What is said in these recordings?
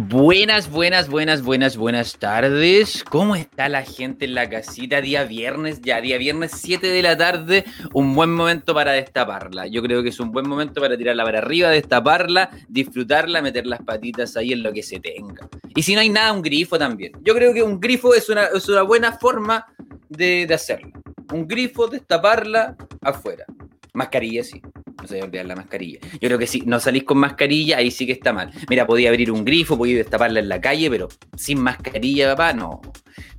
Buenas, buenas, buenas, buenas, buenas tardes. ¿Cómo está la gente en la casita? Día viernes, ya, día viernes 7 de la tarde. Un buen momento para destaparla. Yo creo que es un buen momento para tirarla para arriba, destaparla, disfrutarla, meter las patitas ahí en lo que se tenga. Y si no hay nada, un grifo también. Yo creo que un grifo es una, es una buena forma de, de hacerlo. Un grifo, destaparla afuera. Mascarilla, sí se debe olvidar la mascarilla. Yo creo que si no salís con mascarilla, ahí sí que está mal. Mira, podía abrir un grifo, podía destaparla en la calle, pero sin mascarilla, papá, no.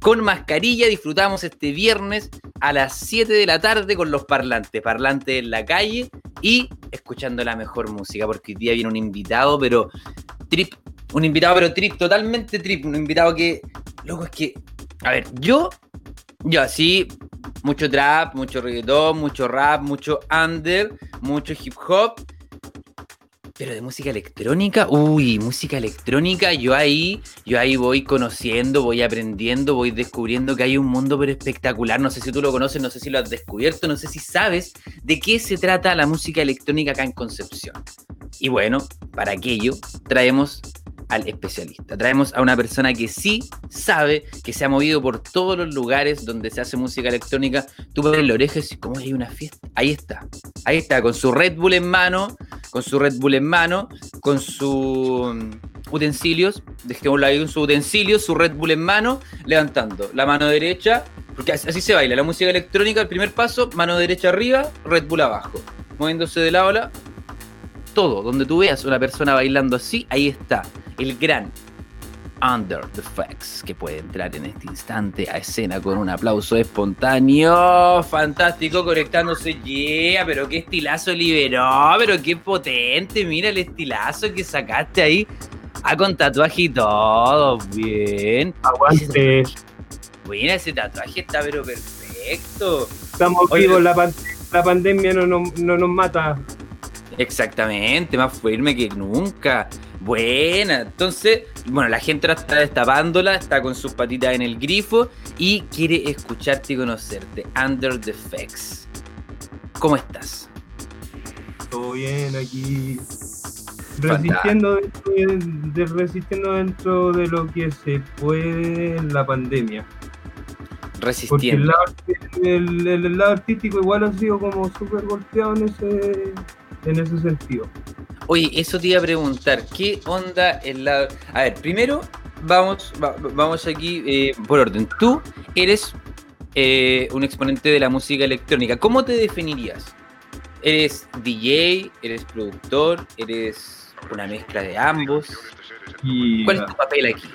Con mascarilla disfrutamos este viernes a las 7 de la tarde con los parlantes, parlantes en la calle y escuchando la mejor música, porque hoy día viene un invitado, pero trip, un invitado, pero trip, totalmente trip, un invitado que, loco, es que, a ver, yo, yo así, mucho trap, mucho reggaetón, mucho rap, mucho under, mucho hip hop. Pero de música electrónica, uy, música electrónica, yo ahí, yo ahí voy conociendo, voy aprendiendo, voy descubriendo que hay un mundo pero espectacular. No sé si tú lo conoces, no sé si lo has descubierto, no sé si sabes de qué se trata la música electrónica acá en Concepción. Y bueno, para aquello traemos al especialista. Traemos a una persona que sí sabe, que se ha movido por todos los lugares donde se hace música electrónica. Tú ves la oreja y dices, ¿cómo hay una fiesta? Ahí está, ahí está, con su Red Bull en mano, con su Red Bull en mano, con sus utensilios, dejémoslo ahí con sus utensilios, su Red Bull en mano, levantando. La mano derecha, porque así se baila la música electrónica, el primer paso, mano derecha arriba, Red Bull abajo, moviéndose de lado a lado, todo, donde tú veas una persona bailando así, ahí está el gran Under the Facts, que puede entrar en este instante a escena con un aplauso espontáneo, fantástico, conectándose, yeah, pero qué estilazo liberó, pero qué potente, mira el estilazo que sacaste ahí, ah, con tatuaje y todo, bien. Aguante. Mira, ese tatuaje está pero perfecto. Estamos vivos, la, la pandemia no, no, no nos mata. Exactamente, más firme que nunca. Buena, entonces, bueno, la gente ahora está destapándola, está con sus patitas en el grifo y quiere escucharte y conocerte. Under the Facts. ¿Cómo estás? Todo bien aquí. Resistiendo dentro de, resistiendo dentro de lo que se puede en la pandemia. Resistiendo. Porque el lado, el lado artístico igual ha sido como súper golpeado en ese, en ese sentido. Oye, eso te iba a preguntar, ¿qué onda el lado? A ver, primero vamos, vamos aquí eh, por orden. Tú eres eh, un exponente de la música electrónica. ¿Cómo te definirías? ¿Eres DJ? ¿Eres productor? ¿Eres una mezcla de ambos? ¿Cuál es tu papel aquí?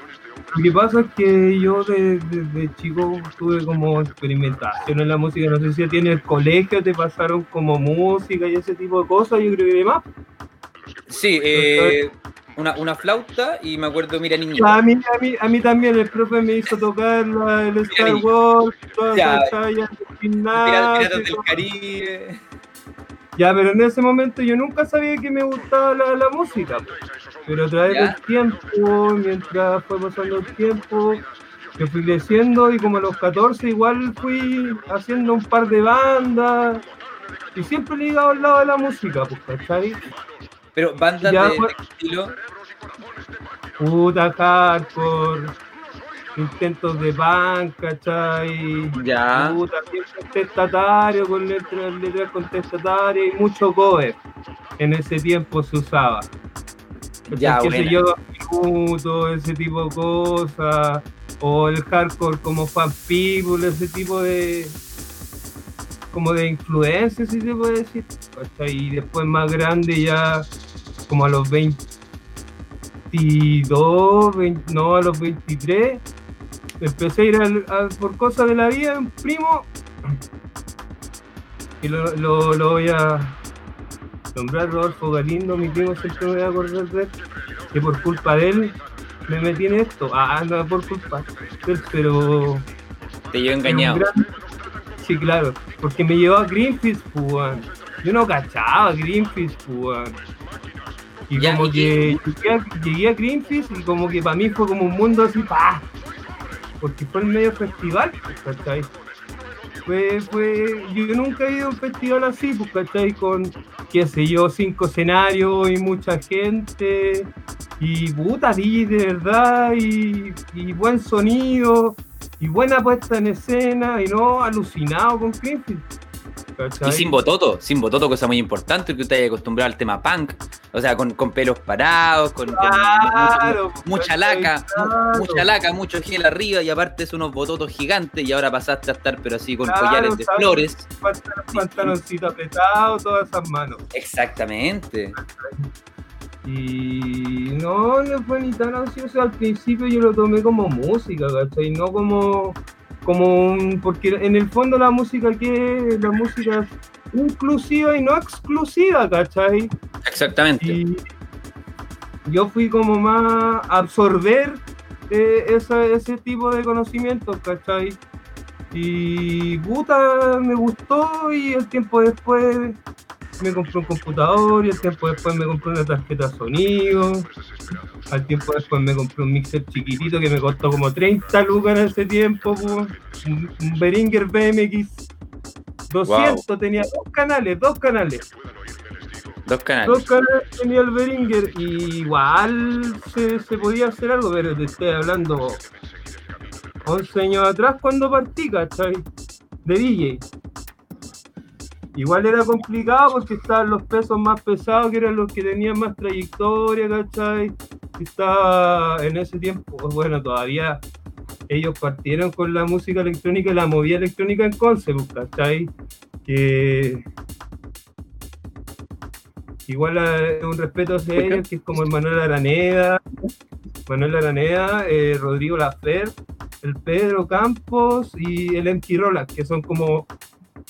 Lo que pasa es que yo desde chico tuve como experimentación en la música. No sé si tiene el colegio, te pasaron como música y ese tipo de cosas, yo creo que demás. Sí, eh, una, una, flauta y me acuerdo, mira niña. A mí, a, mí, a mí también el profe me hizo tocar la, el Star Wars, todas el gimnasio. del Caribe. Ya, pero en ese momento yo nunca sabía que me gustaba la, la música. Pero a través del tiempo, mientras fue pasando el tiempo, yo fui creciendo y como a los 14 igual fui haciendo un par de bandas y siempre ligado al lado de la música, pues, ¿cachai? Pero bandas de, fue... estilo. Puta hardcore, intentos de punk, ¿cachai? Ya. Puta, contestatario, con letras, letras contestatarias y mucho cover. En ese tiempo se usaba. Ya, qué sé yo, minutos, ese tipo de cosas, o el hardcore como fan people, ese tipo de como de influencia, si se puede decir. Y después más grande ya como a los 22, no, a los 23, empecé a ir por cosas de la vida, un primo, y lo, lo voy a nombrar Rodolfo Galindo, mi primo siempre me voy a acordar de él, que por culpa de él me metí en esto. Ah, no por culpa él, pero. Te llevo engañado. Sí, claro, porque me llevó a Greenpeace, pues, Yo no cachaba Greenpeace, pues, Y como que llegué a, Greenpeace y como que para mí fue como un mundo así, pa, porque fue el medio festival, ¿cachai? Fue, fue, yo nunca he ido a un festival así, pues, ¿cachai? Con, qué sé yo, cinco escenarios y mucha gente. Y puta, DJ de verdad, y, y buen sonido, y buena puesta en escena, y no alucinado con Greenfield. Y sin bototo, sin bototo, cosa muy importante, que usted haya acostumbrado al tema punk, o sea, con, con pelos parados, con, mucha, laca, mucha laca, mucho gel arriba, y aparte es unos bototos gigantes, y ahora pasaste a estar, pero así con collares de flores. Pantaloncito apretado, todas esas manos. Exactamente. Y no, no fue ni tan ansioso. Al principio yo lo tomé como música, ¿cachai? No como como un, porque en el fondo la música que la música es inclusiva y no exclusiva, ¿cachai? Exactamente. yo fui como más a absorber eh, ese tipo de conocimientos, ¿cachai? Y puta, me gustó y el tiempo después me compré un computador y el tiempo después me compré una tarjeta de sonido. Al tiempo después me compré un mixer chiquitito que me costó como 30 lucas en ese tiempo, un, Behringer BMX 200, tenía dos canales, dos canales. Dos canales. Dos canales tenía el Behringer y igual se, se podía hacer algo, pero te estoy hablando 11 años atrás cuando partí, ¿cachai? De DJ. Igual era complicado porque estaban los pesos más pesados, que eran los que tenían más trayectoria, ¿cachai? Estaba en ese tiempo, pues bueno, todavía ellos partieron con la música electrónica y la movida electrónica en concept, pues, ¿cachai? Que igual un respeto hacia ellos, que es como el Manuel Araneda, Manuel Araneda, eh, Rodrigo Lafer, el Pedro Campos y el Enki Roland, que son como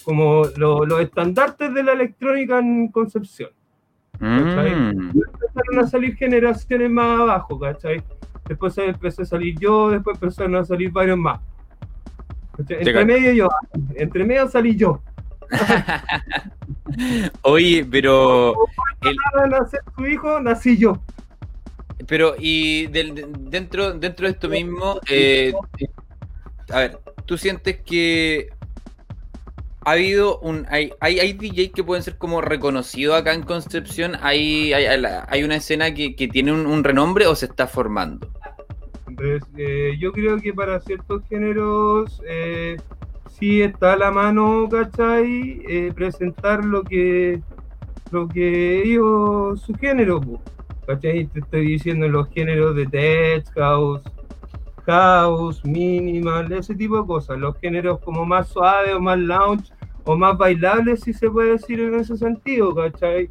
como los estandartes de la electrónica en Concepción. Mm. Empezaron a salir generaciones más abajo, ¿cachai? Después empecé a salir yo, después empezaron a salir varios más. Entre medio yo, entre medio salí yo. Oye, pero. El... nacer tu hijo, nací yo. Pero, y dentro, dentro de esto mismo, eh, a ver, ¿tú sientes que ha habido un. Hay, hay, hay DJs que pueden ser como reconocidos acá en Concepción. ¿Hay, hay, una escena que, tiene un, renombre o se está formando? Pues, eh, yo creo que para ciertos géneros eh, sí está a la mano, ¿cachai? Eh, presentar lo que lo que ellos, su género, ¿cachai? Te estoy diciendo los géneros de tech, house, house, minimal, ese tipo de cosas, los géneros como más suaves o más lounge o más bailables, si se puede decir en ese sentido, ¿cachai?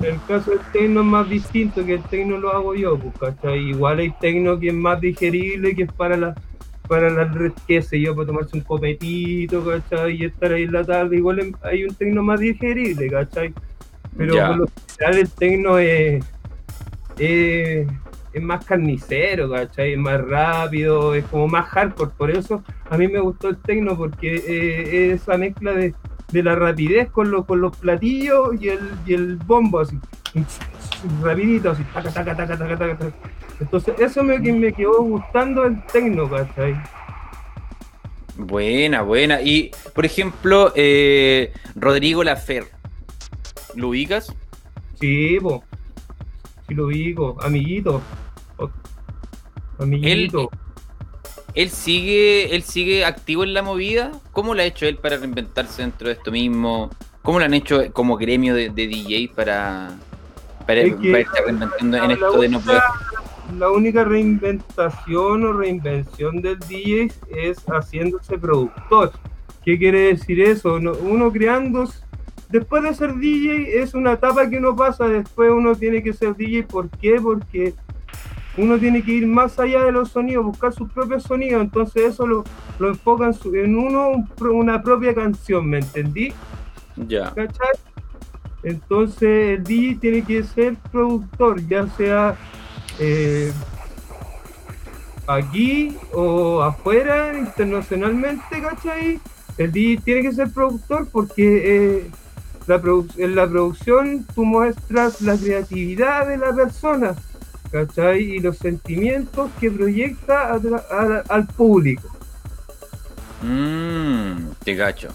En el caso del tecno es más distinto que el tecno lo hago yo, pues, ¿cachai? Igual hay tecno que es más digerible, que es para la para la qué sé yo, para tomarse un copetito, ¿cachai? Y estar ahí en la tarde, igual hay un tecno más digerible, ¿cachai? Pero por lo general el tecno es, es es más carnicero, ¿cachai? Es más rápido, es como más hardcore. Por eso a mí me gustó el tecno, porque eh, esa mezcla de, la rapidez con, lo, con los platillos y el, y el bombo, así, rapidito, así, taca, taca, taca, taca, taca. Entonces, eso me, me quedó gustando el tecno, ¿cachai? Buena, buena. Y, por ejemplo, eh, Rodrigo Lafer, ¿lo ubicas? Sí, po. sí lo ubico, amiguito. Él, sigue, él sigue activo en la movida. ¿Cómo lo ha hecho él para reinventarse dentro de esto mismo? ¿Cómo lo han hecho como gremio de, DJ para, para, estar reinventando en esto de no poder? La única reinventación o reinvención del DJ es haciéndose productor. ¿Qué quiere decir eso? Uno creando después de ser DJ es una etapa que uno pasa, después uno tiene que ser DJ, ¿por qué? Porque uno tiene que ir más allá de los sonidos, buscar sus propios sonidos, entonces eso lo, lo enfocan en uno una propia canción, ¿me entendí? Ya. Entonces el DJ tiene que ser productor, ya sea eh, aquí o afuera, internacionalmente, ¿cachai? El DJ tiene que ser productor porque eh, la en la producción tú muestras la creatividad de la persona ¿cachai? Y los sentimientos que proyecta al público. Mmm, te gacho.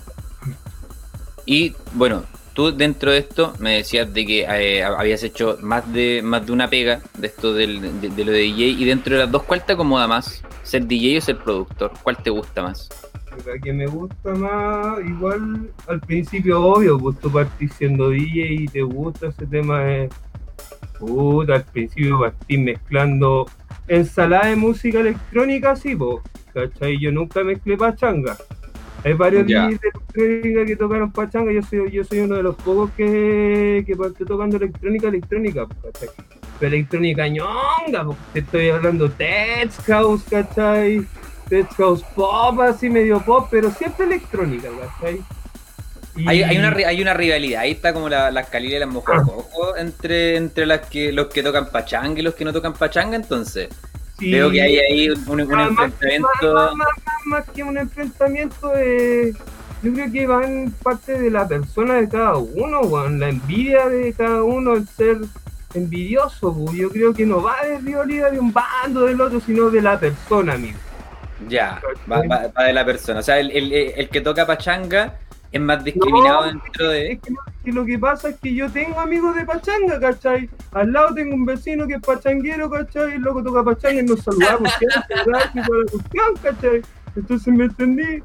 Y bueno, tú dentro de esto me decías de que eh, habías hecho más de más de una pega de esto del, de, lo de DJ y dentro de las dos, ¿cuál te acomoda más? ¿Ser DJ o ser productor? ¿Cuál te gusta más? La que me gusta más, igual al principio obvio, pues tú partís siendo DJ y te gusta ese tema de puta, al principio partís mezclando ensalada de música electrónica, sí, pues, ¿cachai? Yo nunca mezclé pachanga hay varios de electrónica que tocaron pachanga, yo soy, yo soy uno de los pocos que, que parte tocando electrónica, electrónica, ¿cachai? Pero electrónica ñonga, porque te estoy hablando tech house, ¿cachai? Tech house pop, así medio pop, pero siempre electrónica, ¿cachai? Hay, hay, una, hay una rivalidad, ahí está como la, las calilas y las mojococos ah. entre, entre las que, los que tocan pachanga y los que no tocan pachanga, entonces. Veo que hay ahí un, enfrentamiento. Más, que un enfrentamiento, de, yo creo que va en parte de la persona de cada uno, la envidia de cada uno, el ser envidioso. Yo creo que no va de rivalidad de un bando del otro, sino de la persona, amigo. Ya, va, va, de la persona. O sea, el, el, el que toca pachanga es más discriminado dentro de. Es que, lo que pasa es que yo tengo amigos de pachanga, ¿cachai? Al lado tengo un vecino que es pachanguero, ¿cachai? El loco toca pachanga y nos saludamos, ¿cachai? Entonces me entendí.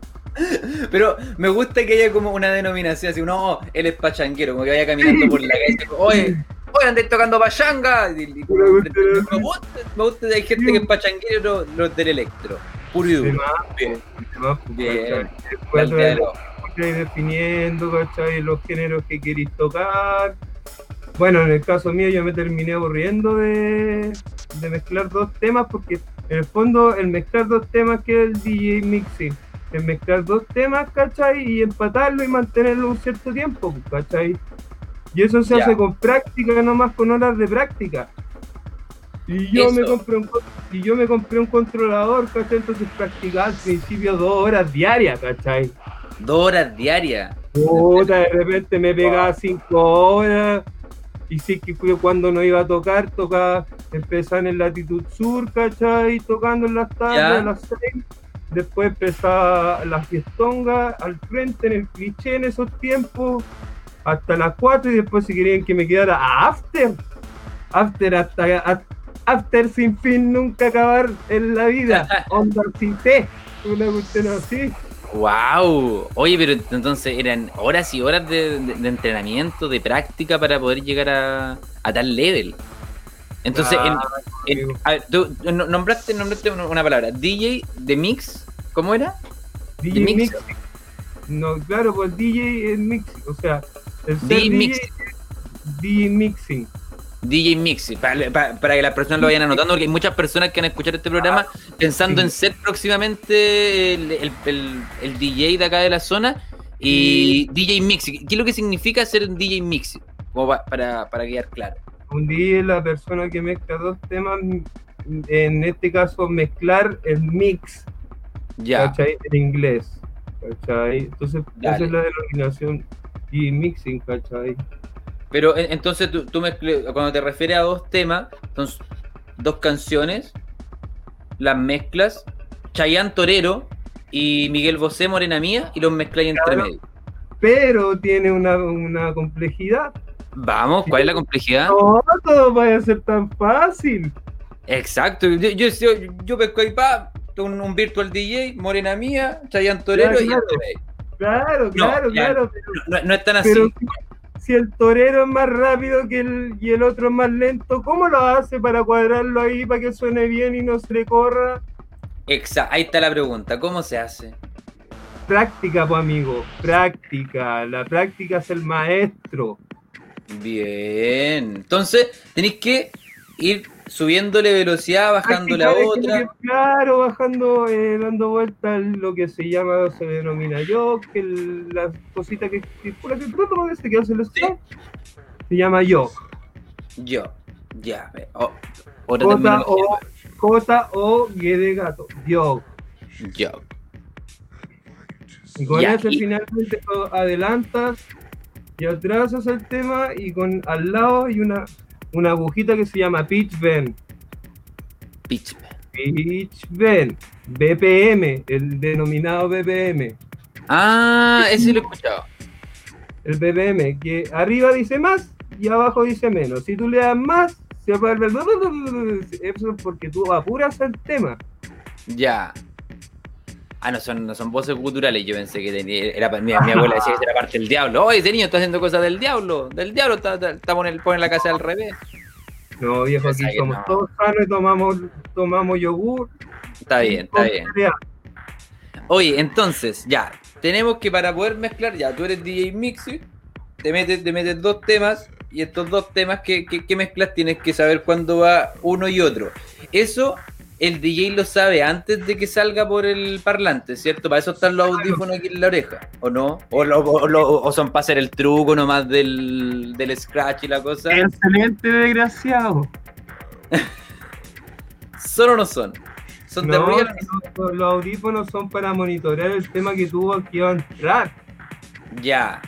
Pero me gusta que haya como una denominación así, no, él es pachanguero, como que vaya caminando por la calle, oye, oye, andé tocando pachanga. me, gusta, me gusta, hay gente que es pachanguero, los, del electro, puro y duro. Bien, bien. bien definiendo, ¿cachai? Los géneros que queréis tocar. Bueno, en el caso mío yo me terminé aburriendo de, mezclar dos temas porque en el fondo el mezclar dos temas que es el DJ mixing, el mezclar dos temas, ¿cachai? Y empatarlo y mantenerlo un cierto tiempo, ¿cachai? Y eso se hace con práctica, nomás con horas de práctica. Y yo, me compré un, y yo me compré un controlador, ¿cachai? Entonces practicaba al principio dos horas diarias, ¿cachai? Dos horas diarias. Puta, de repente me pegaba cinco horas. Y sí que fue cuando no iba a tocar, tocaba, empezaba en latitud sur, ¿cachai? Tocando en las tardes, a las seis. Después empezaba la fiestonga al frente en el cliché en esos tiempos, hasta las cuatro. Y después si querían que me quedara after. After hasta, after sin fin, nunca acabar en la vida. Onda sin té. Una cuestión así. Wow, oye, pero entonces eran horas y horas de, entrenamiento, de práctica para poder llegar a, tal level. Entonces, tú nombraste, nombraste una palabra, DJ de mix, ¿cómo era? DJ mix. No, claro, pues DJ es mix, o sea, el DJ, mix. DJ mixing. DJ Mix, para, que las personas lo vayan anotando, porque hay muchas personas que han escuchado este programa pensando en ser próximamente el, DJ de acá de la zona. Y DJ Mix, ¿qué es lo que significa ser un DJ Mix? Como para, para quedar claro. Un DJ es la persona que mezcla dos temas, en este caso mezclar el mix, ya. ¿cachai? En inglés, ¿cachai? Entonces, esa es la denominación DJ Mixing, ¿cachai? Pero entonces tú, cuando te refieres a dos temas, son dos canciones, las mezclas, Chayán Torero y Miguel Bosé Morena Mía y los mezclas entre medio. Pero tiene una, complejidad. Vamos, ¿cuál es la complejidad? No, todo vaya a ser tan fácil. Exacto, yo, yo, yo, pesco ahí pa, un, un, virtual DJ, Morena Mía, Chayán Torero y claro, claro, claro, claro, no, es tan así si el torero es más rápido que el, y el otro es más lento, ¿cómo lo hace para cuadrarlo ahí para que suene bien y no se le corra? Exacto, ahí está la pregunta, ¿cómo se hace? Práctica, pues amigo, práctica. La práctica es el maestro. Bien, entonces tenéis que ir subiéndole velocidad, bajando la otra. claro, bajando, eh, dando vueltas lo que se llama, se denomina yo, que la cosita que circula, que pronto este que hace el ¿Sí? se llama yo. Yo, ya. Oh, J o, J o G de gato, yo. Yo. Y con eso finalmente adelantas y atrasas el tema y con al lado hay una una agujita que se llama Pitch Bend. Pitch Bend. BPM, el denominado BPM. Ah, ese lo he escuchado. el BPM, que arriba dice más y abajo dice menos. Si tú le das más, se vuelve eso es porque tú apuras el tema. Ya. Ah, no son, no son voces culturales. Yo pensé que tenía, era mi, mi abuela decía que era parte del diablo. Oye, ese niño está haciendo cosas del diablo. Del diablo está, está, está pone, la casa al revés. No, viejo, aquí somos todos sanos y tomamos, tomamos yogur. Está bien, está bien. Oye, entonces, ya. Tenemos que para poder mezclar, ya, tú eres DJ Mixer, te metes, te metes dos temas y estos dos temas que, que, que mezclas tienes que saber cuándo va uno y otro. Eso el DJ lo sabe antes de que salga por el parlante, ¿cierto? Para eso están los audífonos aquí en la oreja, ¿o no? ¿O, son para hacer el truco nomás del, del scratch y la cosa? Excelente, desgraciado. ¿Son o no son? ¿Son no, de los, los audífonos son para monitorear el tema que tuvo aquí va a entrar. Ya.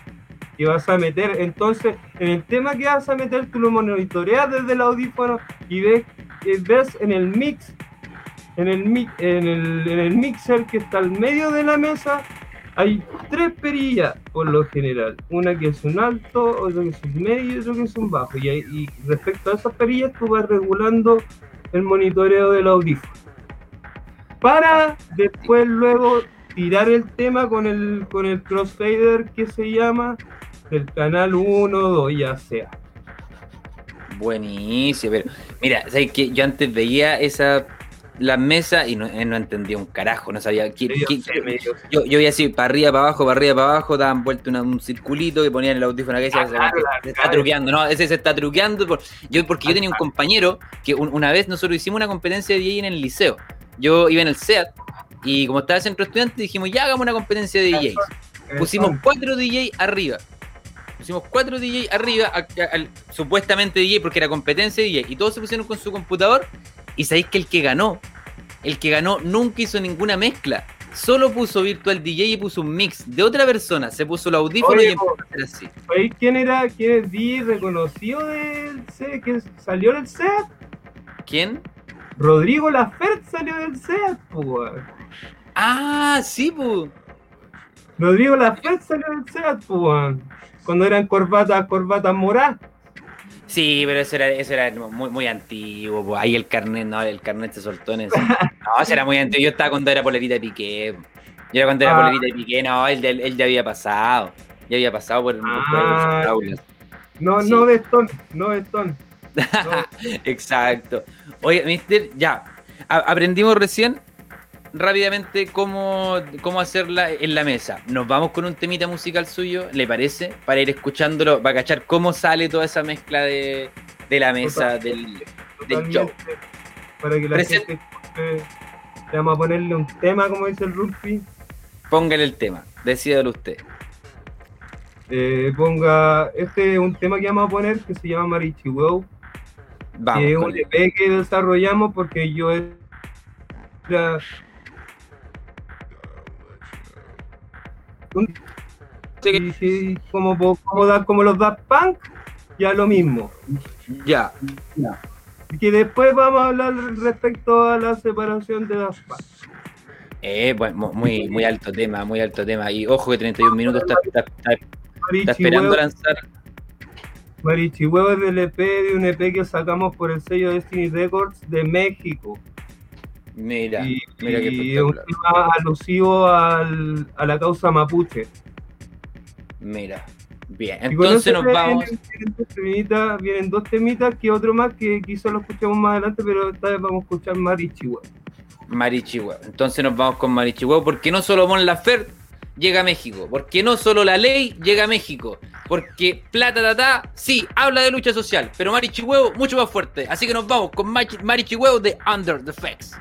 Y vas a meter, entonces, en el tema que vas a meter, tú lo monitoreas desde el audífono y ves, ves en el mix en el, el, el mixer que está al medio de la mesa hay tres perillas por lo general. Una que es un alto, otra que es un medio y otra que es un bajo. Y, y respecto a esas perillas tú vas regulando el monitoreo del audífono. Para después luego tirar el tema con el, con el crossfader que se llama del canal 1 2 ya sea. Buenísimo, pero mira, ¿sabes que yo antes veía esa la mesa y no, no, entendía un carajo, no sabía qué, yo, yo veía así, para arriba, para abajo, para arriba, para abajo, daban vuelta un circulito que ponían el audífono que ah, se, está truqueando, no, ese se está truqueando, yo, porque yo tenía un compañero que una vez nosotros hicimos una competencia de DJ en el liceo, yo iba en el SEAT y como estaba el centro estudiante dijimos, ya hagamos una competencia de DJs, pusimos cuatro DJs arriba, pusimos cuatro DJ arriba, supuestamente DJ porque era competencia de DJ, y todos se pusieron con su computador y sabéis que el que ganó, el que ganó nunca hizo ninguna mezcla. Solo puso Virtual DJ y puso un mix de otra persona. Se puso el audífono y empezó a hacer así. ¿Sabéis quién era? ¿Quién es DJ reconocido del set? ¿Quién salió del set? ¿Quién? Rodrigo Lafert salió del set, pues. Ah, sí, pues. Rodrigo Lafert salió del set, pues. Cuando eran corbatas, corbatas moradas. Sí, pero eso era, eso era muy, muy antiguo. Ahí el carnet, no, el carnet se soltó en eso. No, eso era muy antiguo. Yo estaba cuando era polerita de Piqué. Yo era cuando era ah. polerita de Piqué, no, él, él, ya había pasado. Ya había pasado por, ah, por aulas. No, no de Stone, no de Stone. Exacto. Oye, mister, ya. aprendimos recién rápidamente cómo, cómo hacerla en la mesa. Nos vamos con un temita musical suyo, ¿le parece? Para ir escuchándolo, para cachar cómo sale toda esa mezcla de, de la mesa, del, del, show. Para que la gente escuche, vamos a ponerle un tema, como dice el rugby. Póngale el tema, decídelo usted. Eh, ponga, este es un tema que vamos a poner que se llama Marichi Wow. que es un EP que desarrollamos porque yo era Sí, como, como, como los Daft Punk, ya lo mismo. Ya. Que después vamos a hablar respecto a la separación de Daft Punk. Eh, bueno, muy, muy alto tema, muy alto tema. Y ojo que 31 minutos está, está, esperando lanzar. Marichihuevo es del EP de un EP que sacamos por el sello Destiny Records de México. Mira, y, mira es un tema alusivo al, a la causa mapuche. Mira, bien, entonces nos vamos. Vienen dos, temitas, que otro más que quizás lo escuchamos más adelante, pero esta vez vamos a escuchar Marichihuahua. Marichihuahua. Entonces nos vamos con Marichihuahua, porque no solo Mon Laferte llega a México, porque no solo la ley llega a México, porque Plata Tata, sí, habla de lucha social, pero Marichihuevo mucho más fuerte. Así que nos vamos con Marichihuevo de Under the Facts.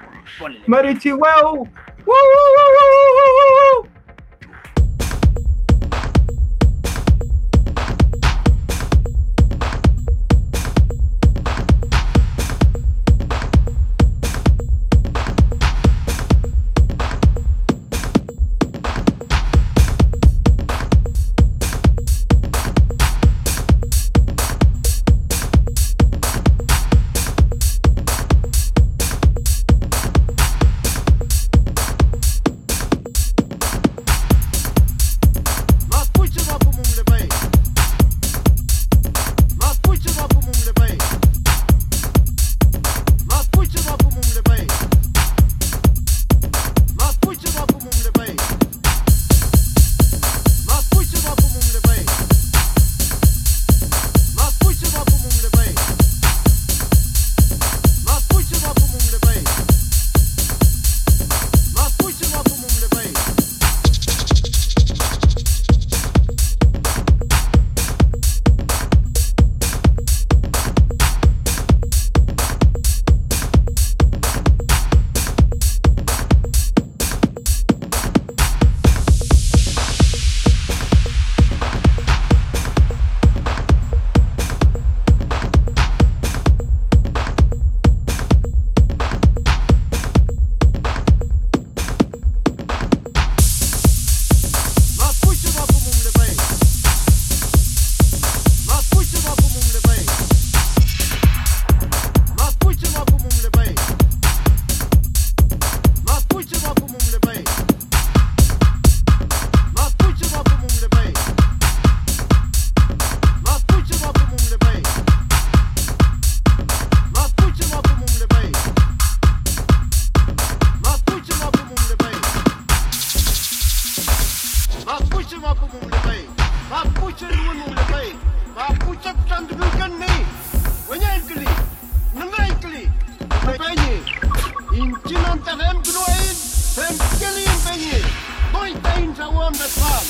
אתם הם גנועים והם סגלים בעיר. בואי תאין שאוהם בפעם.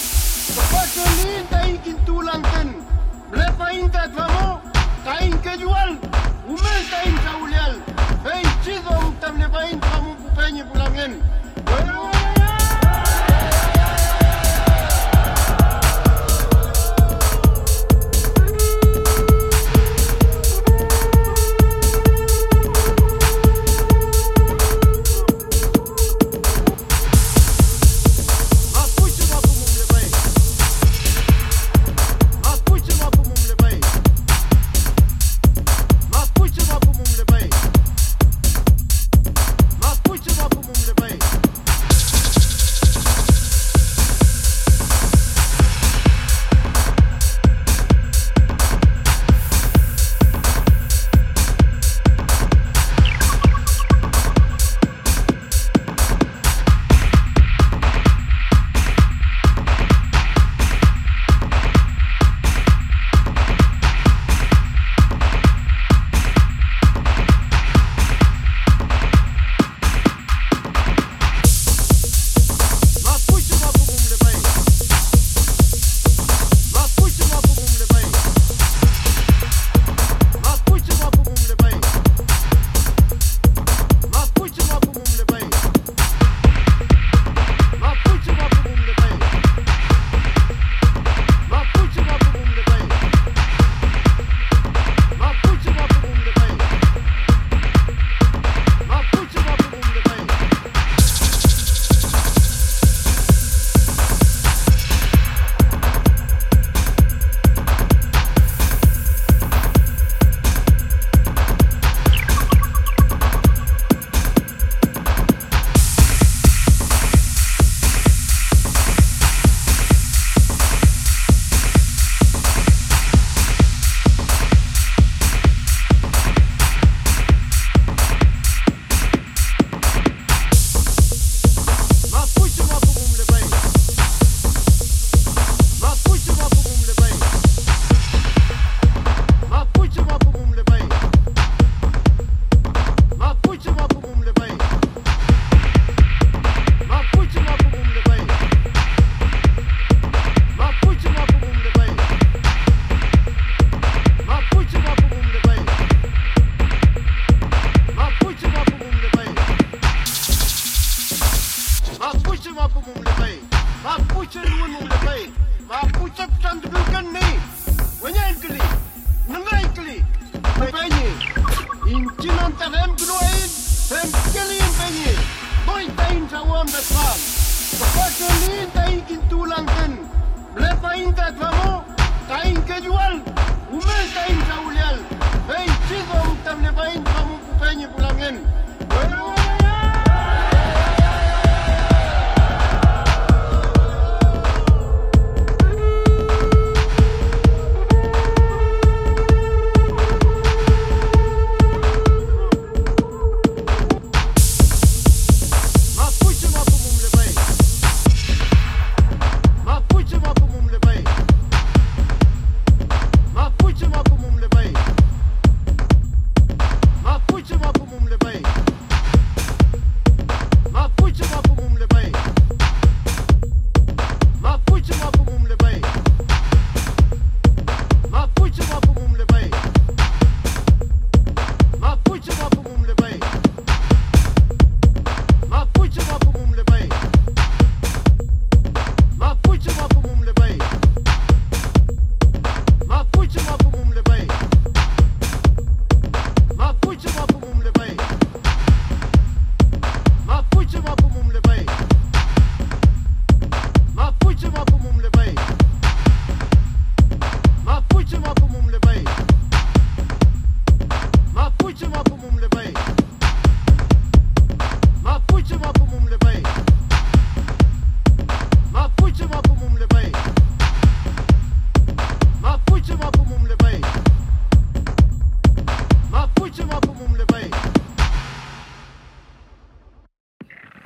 בכל שונים תאין כנתו לנתן. רפאים תדברו, תאין כדואל. ומה תאין שאוליאל? ואין צ'יזו אותם לבאים תמו פופני פולמיין.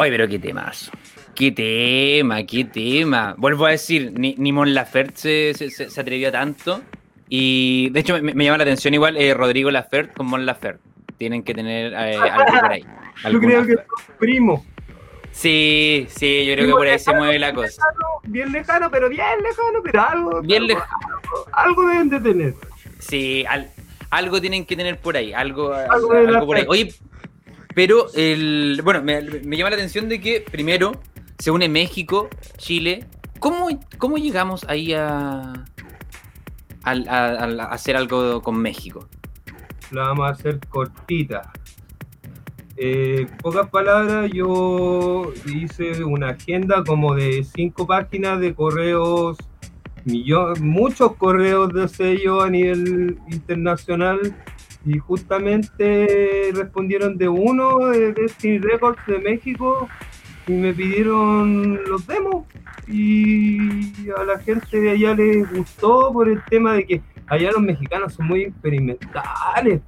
Pero qué temazo. Qué tema, qué tema. Vuelvo a decir, ni, ni Mon Laferte se, se, se, atrevió tanto. Y de hecho me, me llama la atención igual eh, Rodrigo Laferte con Mon Laferte. Tienen que tener eh, algo por ahí. Yo creo que son primos. Sí, sí, yo creo que por ahí se mueve la cosa. bien lejano, pero bien lejano, pero algo. Bien algo, lejano. Algo, deben de tener. Sí, al- algo tienen que tener por ahí, algo, Algo algo, por ahí. Oye, pero el, bueno, me, llama la atención de que primero se une México, Chile. ¿Cómo, cómo llegamos ahí a, a, hacer algo con México? La vamos a hacer cortita. Eh, pocas palabras, yo hice una agenda como de cinco páginas de correos, millo- muchos correos de sello a nivel internacional y justamente respondieron de uno de Destiny Records de México y me pidieron los demos y a la gente de allá les gustó por el tema de que allá los mexicanos son muy experimentales.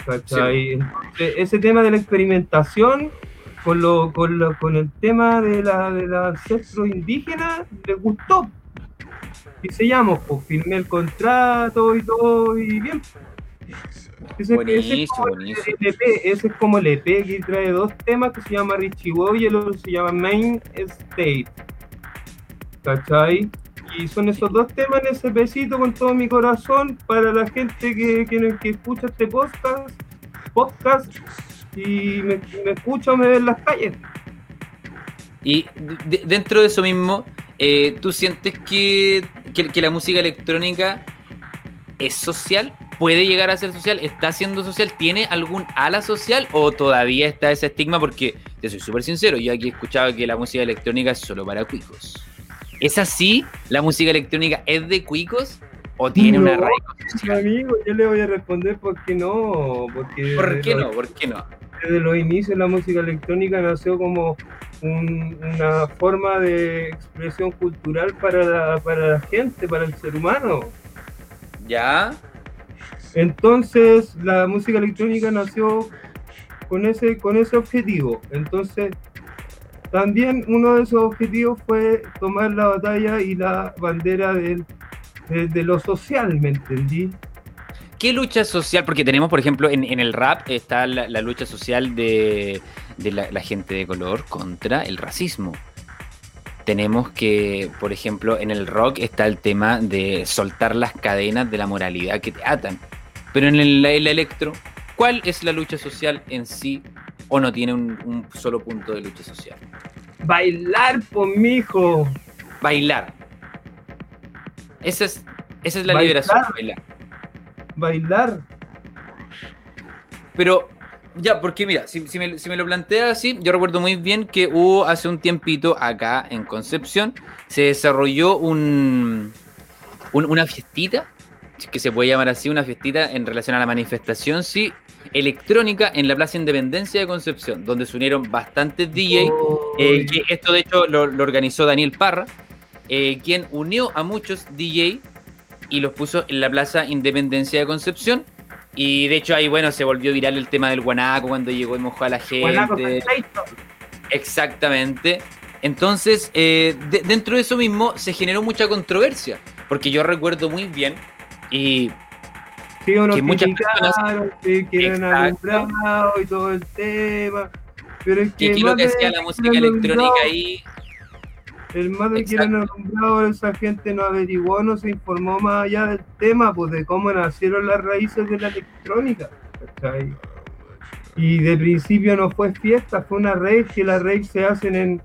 Entonces, ese tema de la experimentación con, lo, con, lo- con el tema de la, de los ancestros indígenas les gustó. Y sellamos, pues firmé el contrato y todo, y bien. Ese, ese es Buenísimo, como el. EP, ese es como el EP que trae dos temas que se llama Richie Boy y el otro se llama Main State. ¿Cachai? Y son esos dos temas en ese besito con todo mi corazón para la gente que, que, que escucha este podcast, podcast y me, me escucha o me ve en las calles. Y de- dentro de eso mismo, eh, ¿tú sientes que, que, que la música electrónica es social? ¿Puede llegar a ser social? ¿Está siendo social? ¿Tiene algún ala social? ¿O todavía está ese estigma? Porque, te soy súper sincero, yo aquí he escuchado que la música electrónica es solo para cuicos. ¿Es así? ¿La música electrónica es de cuicos? ¿O tiene una raíz social? amigo, yo le voy a responder porque no, porque ¿Por qué los- no? ¿Por qué no? Desde los inicios la música electrónica nació como un- una forma de expresión cultural para la, para la gente, para el ser humano. ¿Ya? Entonces la música electrónica nació con ese, con ese objetivo. Entonces también uno de esos objetivos fue tomar la batalla y la bandera de, de lo social, ¿me entendí? ¿Qué lucha social? Porque tenemos, por ejemplo, en, en el rap está la, la lucha social de, de la, la gente de color contra el racismo. Tenemos que, por ejemplo, en el rock está el tema de soltar las cadenas de la moralidad que te atan. Pero en el, el electro, ¿cuál es la lucha social en sí o no tiene un, un solo punto de lucha social? Bailar, por mijo. Bailar. Esa es, esa es la Bailar. liberación, bailar. Bailar. Pero, ya, porque mira, si, si me, si me lo plantea así, yo recuerdo muy bien que hubo hace un tiempito acá en Concepción, se desarrolló un, un- una fiestita, que se puede llamar así, una fiestita en relación a la manifestación, sí, electrónica en la Plaza Independencia de Concepción, donde se unieron bastantes DJ, eh, que esto de hecho lo, lo organizó Daniel Parra, eh, quien unió a muchos DJ y los puso en la Plaza Independencia de Concepción. Y de hecho ahí, bueno, se volvió viral el tema del guanaco cuando llegó y mojó a la gente. Exactamente. Entonces, eh, de- dentro de eso mismo se generó mucha controversia, porque yo recuerdo muy bien, y Sí, unos que muchas criticaron, que, Exacto. alumbrados y todo el tema. Pero es que aquí lo que hacía la música electrónica ahí, El más de que Exacto. eran alumbrados, esa gente no averiguó, no se informó más allá del tema, pues de cómo nacieron las raíces de la electrónica. ¿cachai? Y de principio no fue fiesta, fue una rave que las raves se hacen en.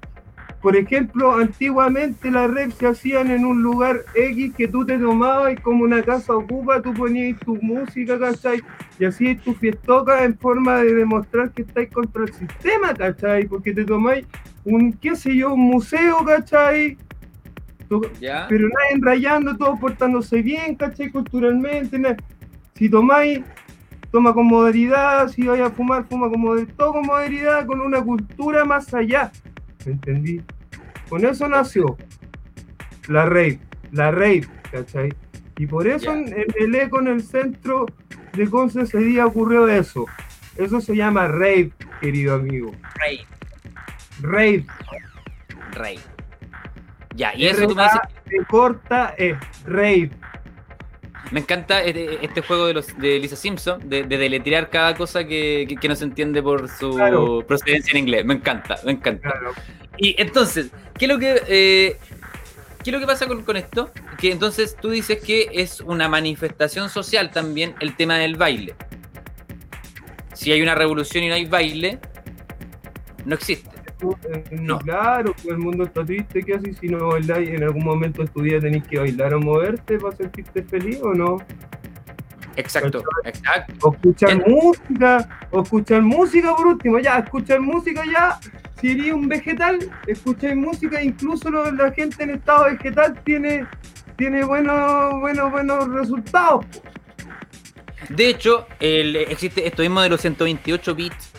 Por ejemplo, antiguamente las raves se hacían en un lugar X que tú te tomabas y como una casa ocupa, tú ponías tu música, ¿cachai? Y así tu fiestoca en forma de demostrar que estáis contra el sistema, ¿cachai? Porque te tomáis un, qué sé yo, un museo, ¿cachai? Pero nadie rayando, todos portándose bien, ¿cachai? Culturalmente. na- Si tomáis, toma con modernidad, si vais a fumar, fuma con modernidad, todo con modernidad, con una cultura más allá. ¿Me entendí? Con eso nació la rave, la rave, ¿cachai? Y por eso en, el eco, en el centro de Conce ese día ocurrió eso. Eso se llama rave, querido amigo. Rey, Rave. rey. Ya, y eso tú me dices, de corta es rave. Me encanta este, este juego de, los, de Lisa Simpson, de, de deletrear cada cosa que, que- que no se entiende por su Claro. procedencia en inglés. Me encanta, me encanta. Claro. Y entonces, ¿qué es lo que, eh, ¿qué es lo que pasa con, con esto? Que entonces tú dices que es una manifestación social también el tema del baile. Si hay una revolución y no hay baile, no existe. Eh, No. Claro, pues el mundo está triste, ¿qué haces si no bailáis? En algún momento de tu vida tenés que bailar o moverte para sentirte feliz o no. Exacto, exacto. O escuchar En- música, o escuchar música por último, ya, escuchar música ya. Si eres un vegetal, escucháis música, incluso lo- la gente en estado vegetal tiene, tiene buenos, buenos, buenos resultados. De hecho, el- existe esto mismo de los 128 bits.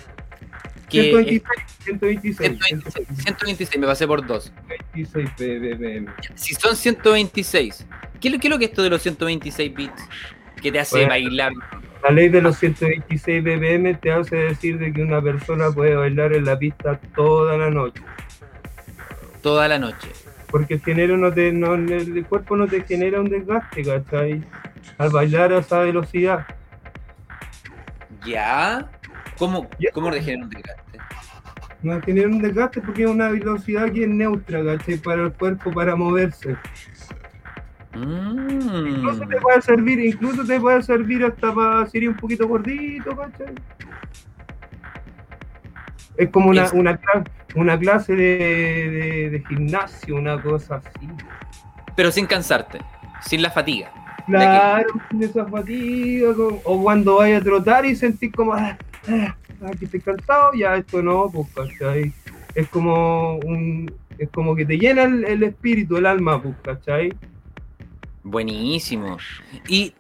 Que 126, 126, 126, 126, me pasé por dos. 126 ppm. Si son 126, ¿qué es lo, qué es lo que es esto de los 126 bits? Que te hace Bueno. bailar La ley de los 126 ppm te hace decir de que una persona puede bailar en la pista toda la noche. toda la noche. Porque el, género no te, no, el cuerpo no te genera un desgaste, ¿cachai? Al bailar a esa velocidad. ¿Ya? ¿Cómo, cómo te genera un desgaste? No genera un desgaste porque es una velocidad que es neutra, ¿cachai? Para el cuerpo, para moverse. Incluso Mm. te puede servir, incluso te puede servir hasta para ser un poquito gordito, ¿cachai? Es como una, Es- una, cla- una clase de, de- de gimnasio, una cosa así. Pero sin cansarte, sin la fatiga. Claro, sin esa fatiga, o cuando vayas a trotar y sentís como, ah, aquí estoy cansado, ya esto no, pues, ¿cachai? Es como un, es como que te llena el, espíritu, el alma, pues, ¿cachai? Buenísimo. ¿Y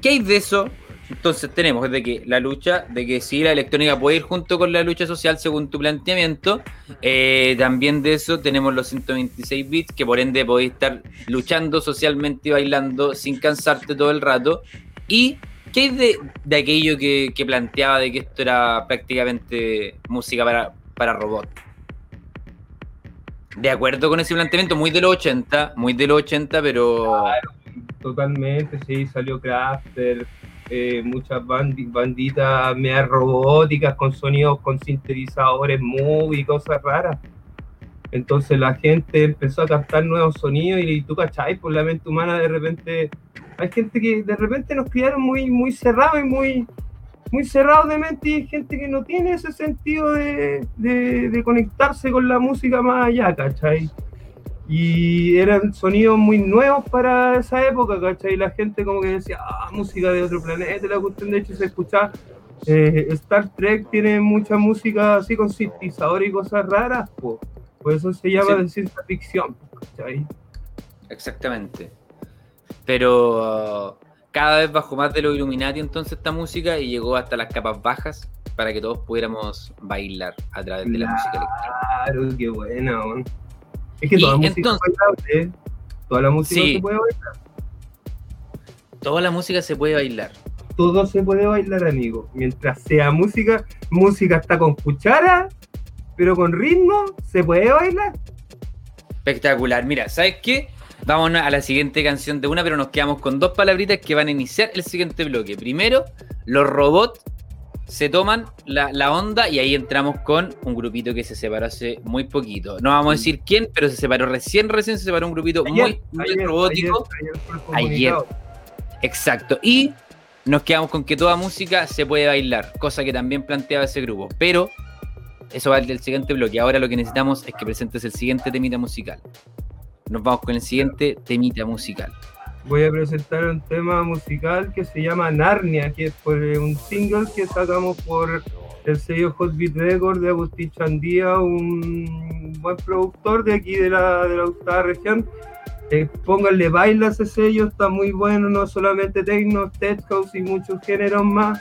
qué hay de eso? Entonces tenemos de que la lucha, de que sí, la electrónica puede ir junto con la lucha social según tu planteamiento. Eh, también de eso tenemos los 126 bits, que por ende podéis estar luchando socialmente y bailando sin cansarte todo el rato. ¿Y qué hay de, de aquello que, que planteaba de que esto era prácticamente música para, para robot? De acuerdo con ese planteamiento, muy de los 80, muy de los 80, pero... Totalmente, sí, salió Crafter, eh, muchas bandi- banditas media robóticas con sonidos con sintetizadores MOV y cosas raras. Entonces la gente empezó a captar nuevos sonidos y, tú cachai, por la mente humana de repente, hay gente que de repente nos criaron muy, muy cerrados y muy, muy cerrados de mente y hay gente que no tiene ese sentido de, de- de conectarse con la música más allá, ¿cachai? Y eran sonidos muy nuevos para esa época, ¿cachai? Y la gente como que decía, ah, música de otro planeta, la cuestión de hecho se escuchaba. eh, Star Trek tiene mucha música así con sintetizador y cosas raras, po. por eso se llama Sí. de ciencia ficción, ¿cachai? Exactamente. Pero uh, cada vez bajó más de lo Illuminati entonces esta música y llegó hasta las capas bajas para que todos pudiéramos bailar a través de la música electrónica. Claro, qué buena, weón. Es que Y toda música entonces- es bailable, ¿eh? Toda la música Sí. se puede bailar. Toda la música se puede bailar. Todo se puede bailar, amigo. Mientras sea música, música está con cuchara, pero con ritmo, se puede bailar. Espectacular. Mira, ¿sabes qué? Vamos a la siguiente canción de una, pero nos quedamos con dos palabritas que van a iniciar el siguiente bloque. Primero, los robots se toman la, la onda y ahí entramos con un grupito que se separó hace muy poquito. No vamos a decir quién, pero se separó recién, recién se separó un grupito muy, muy ayer, robótico. ayer. Exacto. Y nos quedamos con que toda música se puede bailar, cosa que también planteaba ese grupo. Pero eso va del siguiente bloque. Ahora lo que necesitamos es que presentes el siguiente temita musical. Nos vamos con el siguiente temita musical. Voy a presentar un tema musical que se llama Narnia, que es eh, un single que sacamos por el sello Hot Beat Record de Agustín Chandía, un buen productor de aquí de la, de la octava región. Eh, pónganle baila a ese sello, está muy bueno, no solamente techno, tech house y muchos géneros más.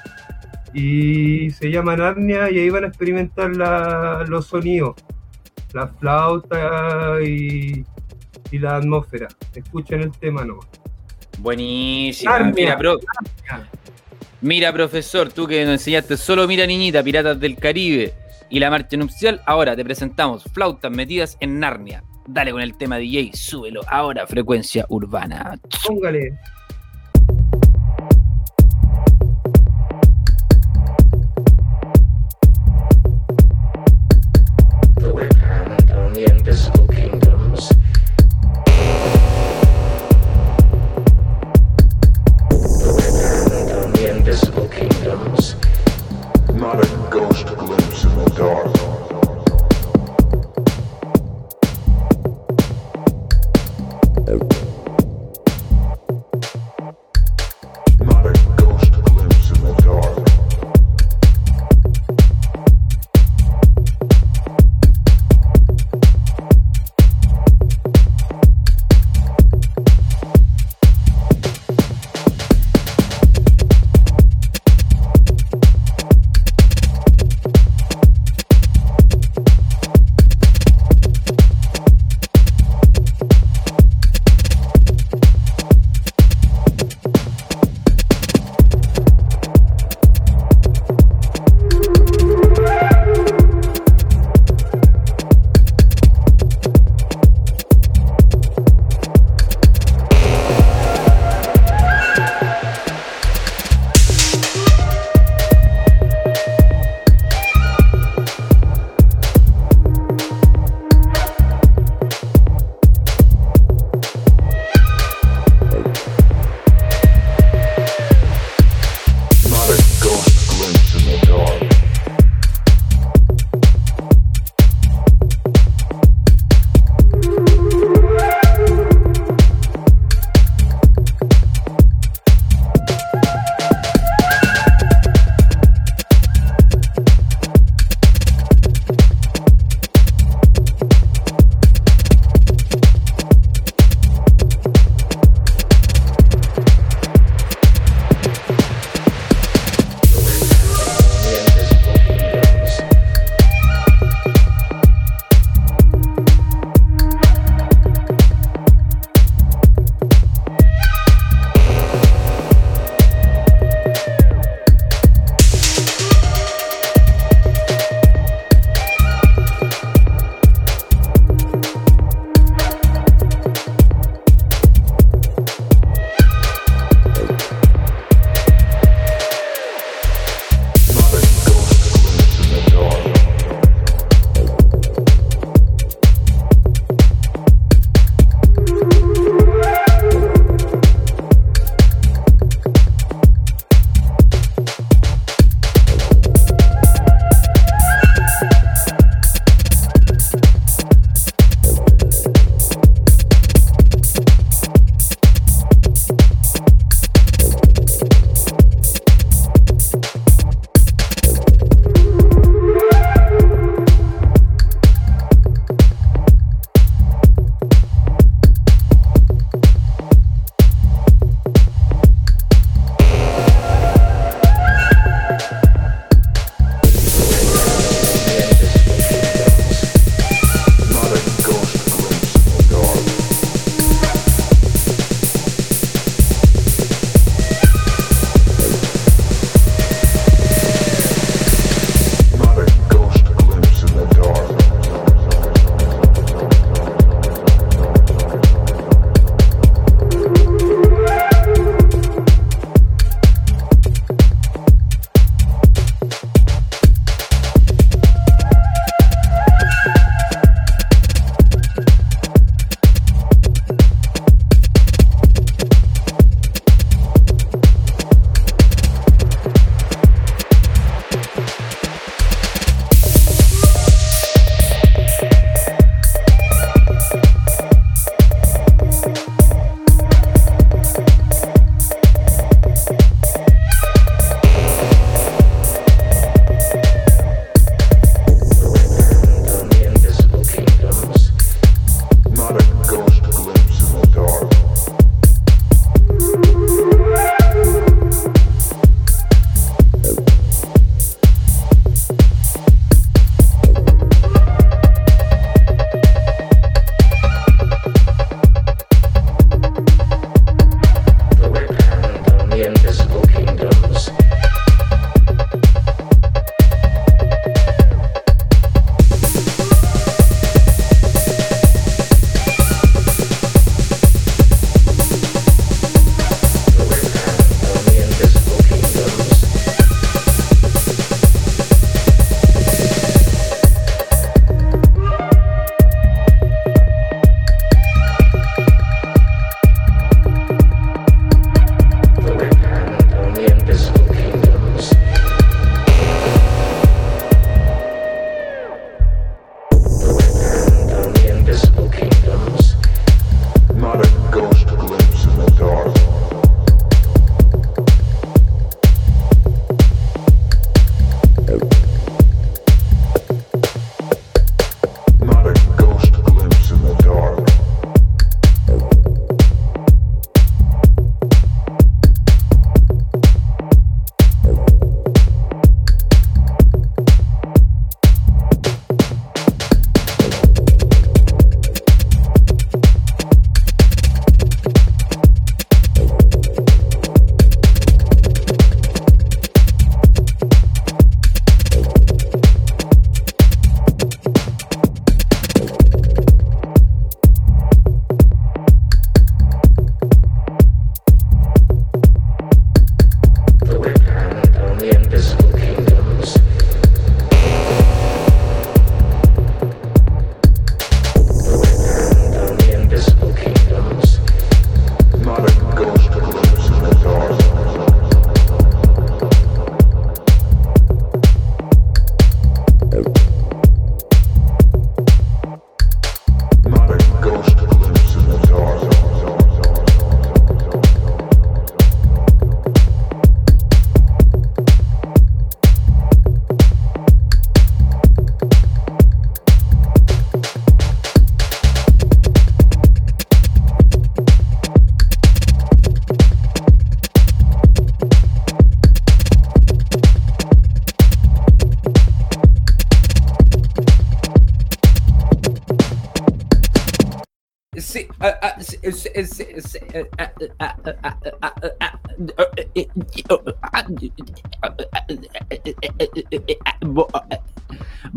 Y se llama Narnia y ahí van a experimentar los sonidos, la flauta y, y la atmósfera. Escuchen el tema nomás. Buenísimo. Narnia. Mira, pro- mira, profesor, tú que nos enseñaste solo Mira Niñita, Piratas del Caribe y la marcha nupcial, ahora te presentamos flautas metidas en Narnia. Dale con el tema DJ, súbelo ahora, frecuencia urbana. Póngale.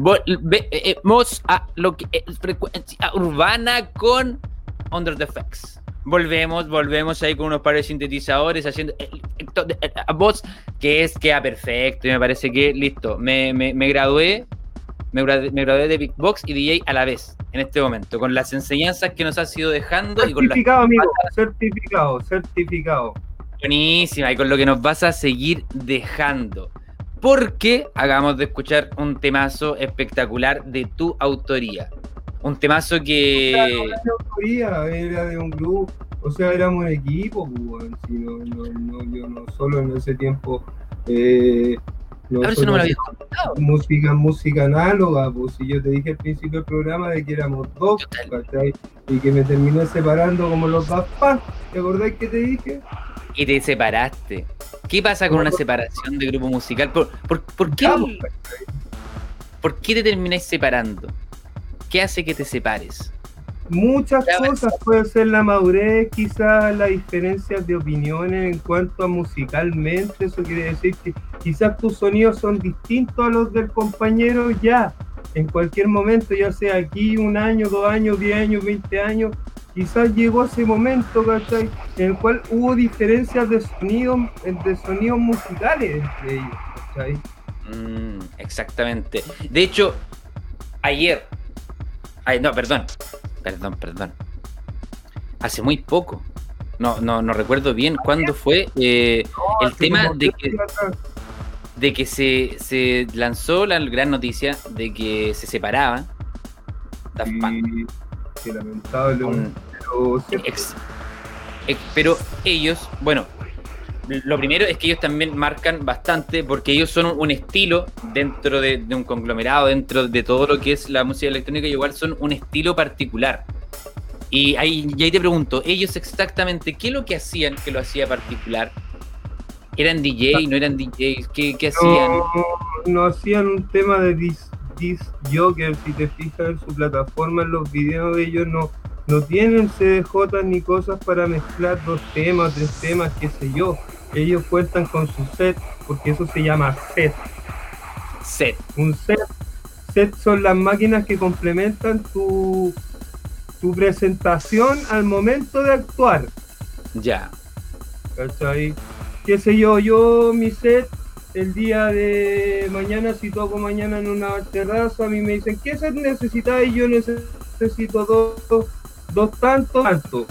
Volvemos a lo que es frecuencia urbana con Under the Effects. Volvemos, volvemos ahí con unos pares de sintetizadores haciendo voz que es queda perfecto y me parece que listo. Me, me, me gradué, me gradué, me gradué de Big Box y DJ a la vez en este momento, con las enseñanzas que nos has ido dejando. Certificado, y con amigo, certificado, certificado. Buenísima, y con lo que nos vas a seguir dejando. Porque hagamos de escuchar un temazo espectacular de tu autoría. Un temazo que. Era, era de un grupo, o sea, éramos un equipo, pues, si no, no, no, yo no solo en ese tiempo. Eh, no, a ver si no me lo habías contado. Música, música análoga, pues si yo te dije al principio del programa de que éramos dos, ¿cachai? Y que me terminé separando como los Daft Punk, ¿te acordás que te dije? Y te separaste. ¿Qué pasa con una separación de grupo musical? ¿Por, por, por qué, ¿Por qué te termináis separando? ¿Qué hace que te separes? Muchas cosas, puede ser la madurez, quizás las diferencias de opiniones en cuanto a musicalmente, eso quiere decir que quizás tus sonidos son distintos a los del compañero ya, en cualquier momento, ya sea aquí un año, dos años, diez años, veinte años, quizás llegó ese momento, ¿cachai? En el cual hubo diferencias de sonidos, de sonidos musicales entre ellos, ¿cachai? Mm, exactamente. De hecho, ayer, ay, no, perdón, perdón, perdón. Hace muy poco, no, no, no recuerdo bien cuándo fue eh, No, el tema de que, de que se, se lanzó la gran noticia de que se separaban Daft Punk. Lamentable, con- pero siempre- ex- ex- pero ellos, bueno, lo primero es que ellos también marcan bastante porque ellos son un estilo dentro de, de un conglomerado, dentro de todo lo que es la música electrónica, y igual son un estilo particular. Y ahí, y ahí te pregunto, ellos exactamente, ¿qué es lo que hacían que lo hacía particular? ¿Eran DJ? ¿No eran DJs? ¿Qué, qué hacían? no, no hacían un tema de Joker, si te fijas en su plataforma, en los videos de ellos no, no tienen CDJ ni cosas para mezclar dos temas, tres temas, qué sé yo. Ellos cuentan con su set, porque eso se llama set. Set. Un set, set son las máquinas que complementan tu, tu presentación al momento de actuar. Ya. ¿cachai? Qué sé yo, yo mi set el día de mañana, si toco mañana en una terraza, a mí me dicen, ¿qué set necesitas? Y yo necesito dos, dos, dos tantos, tanto.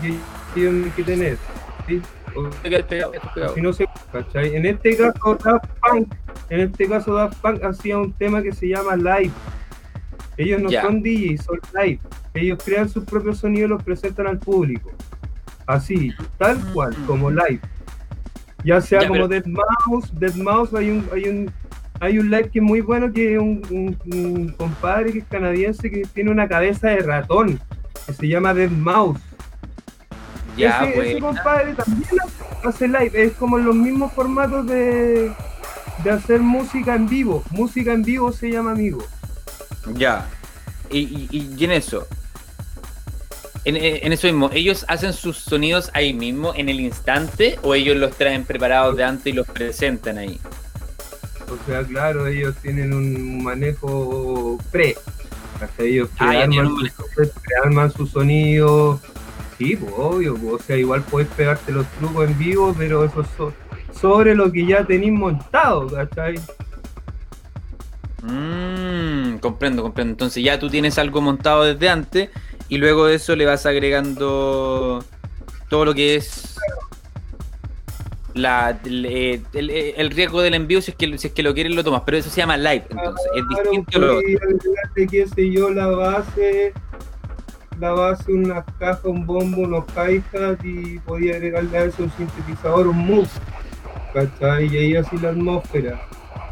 Y ellos que tener, ¿sí? O- si no se ¿cachai? En este caso Daft Punk, en este caso Daft Punk hacía un tema que se llama live. Ellos no son DJs, son live. Ellos crean sus propios sonidos y los presentan al público. Así, tal cual, como live. Ya sea Ya, como pero- Dead Mouse, Dead Mouse hay un, hay un hay un live que es muy bueno que es un, un- un compadre que es canadiense que tiene una cabeza de ratón que se llama Dead Mouse. Ya, ese, ese compadre también hace live, es como los mismos formatos de, de hacer música en vivo. Música en vivo se llama amigo. Ya. Y, y- y en eso. En, en eso mismo, ¿ellos hacen sus sonidos ahí mismo, en el instante, o ellos los traen preparados de antes y los presentan ahí? O sea, claro, ellos tienen un manejo pre. Hasta ellos Ah, ya tienen arman, un su, arman su sonido. Sí, pues obvio, pues, o sea, igual puedes pegarte los trucos en vivo, pero eso so- sobre lo que ya tenéis montado, ¿cachai? Mmm, comprendo, comprendo. Entonces ya tú tienes algo montado desde antes y luego de eso le vas agregando todo lo que es la, el, eh, el- el riesgo del envío si es, que, si es que lo quieres lo tomas, pero eso se llama live, entonces es Claro, distinto a lo qué sé yo, la base, la base, una caja, un bombo, unos hi-hat y podía agregarle a eso un sintetizador, un move, ¿cachai? Y ahí así la atmósfera.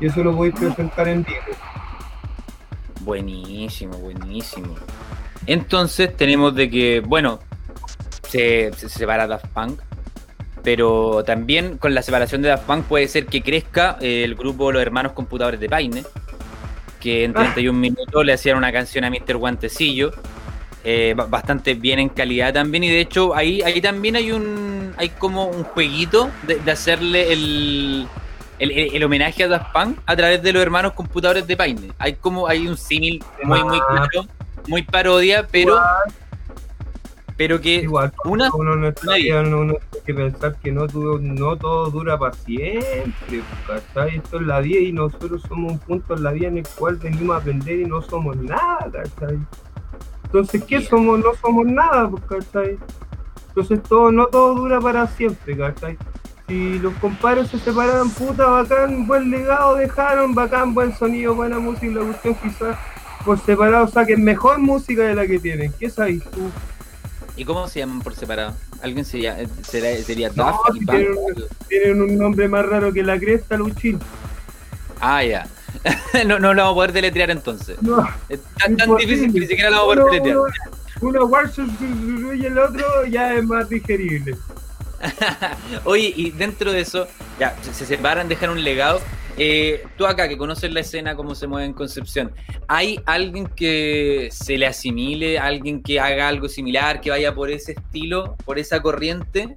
Y eso lo voy a presentar en vivo. Buenísimo, buenísimo. Entonces tenemos de que, bueno, se, se separa Daft Punk, pero también con la separación de Daft Punk puede ser que crezca eh, el grupo Los Hermanos Computadores de Paine, que en 31 minutos le hacían una canción a Mr. Guantecillo, eh, bastante bien en calidad también. Y de hecho, ahí, ahí también hay un hay como un jueguito de, hacerle el, el, homenaje a Daft Punk a través de los hermanos computadores de Paine. Hay como hay un símil muy, muy claro, muy parodia, pero pero que igual una, uno no está uno tiene que pensar que no todo, no todo dura para siempre ¿cachai? esto es la vida y nosotros somos un punto en la vida en el cual venimos a aprender y no somos nada ¿cachai? entonces ¿qué somos? no somos nada ¿cachai? entonces todo, no todo dura para siempre ¿cachai? si los compadres se separaron, puta, bacán, buen legado dejaron, bacán, buen sonido, buena música, la cuestión quizás por separado saquen mejor música de la que tienen. ¿Qué sabes tú? ¿Y cómo se llaman por separado? ¿Alguien sería, sería, sería no, tienen, un nombre más raro que la cresta, Luchín. Ah, ya. no, no lo vamos a poder deletrear entonces. No, es tan, tan difícil que ni siquiera lo vamos a poder deletrear. Uno, uno y el otro ya es más digerible. Oye, y dentro de eso, ya, se separan, dejan un legado. Eh, tú acá que conoces la escena, cómo se mueve en Concepción, ¿hay alguien que se le asimile, alguien que haga algo similar, que vaya por ese estilo, por esa corriente?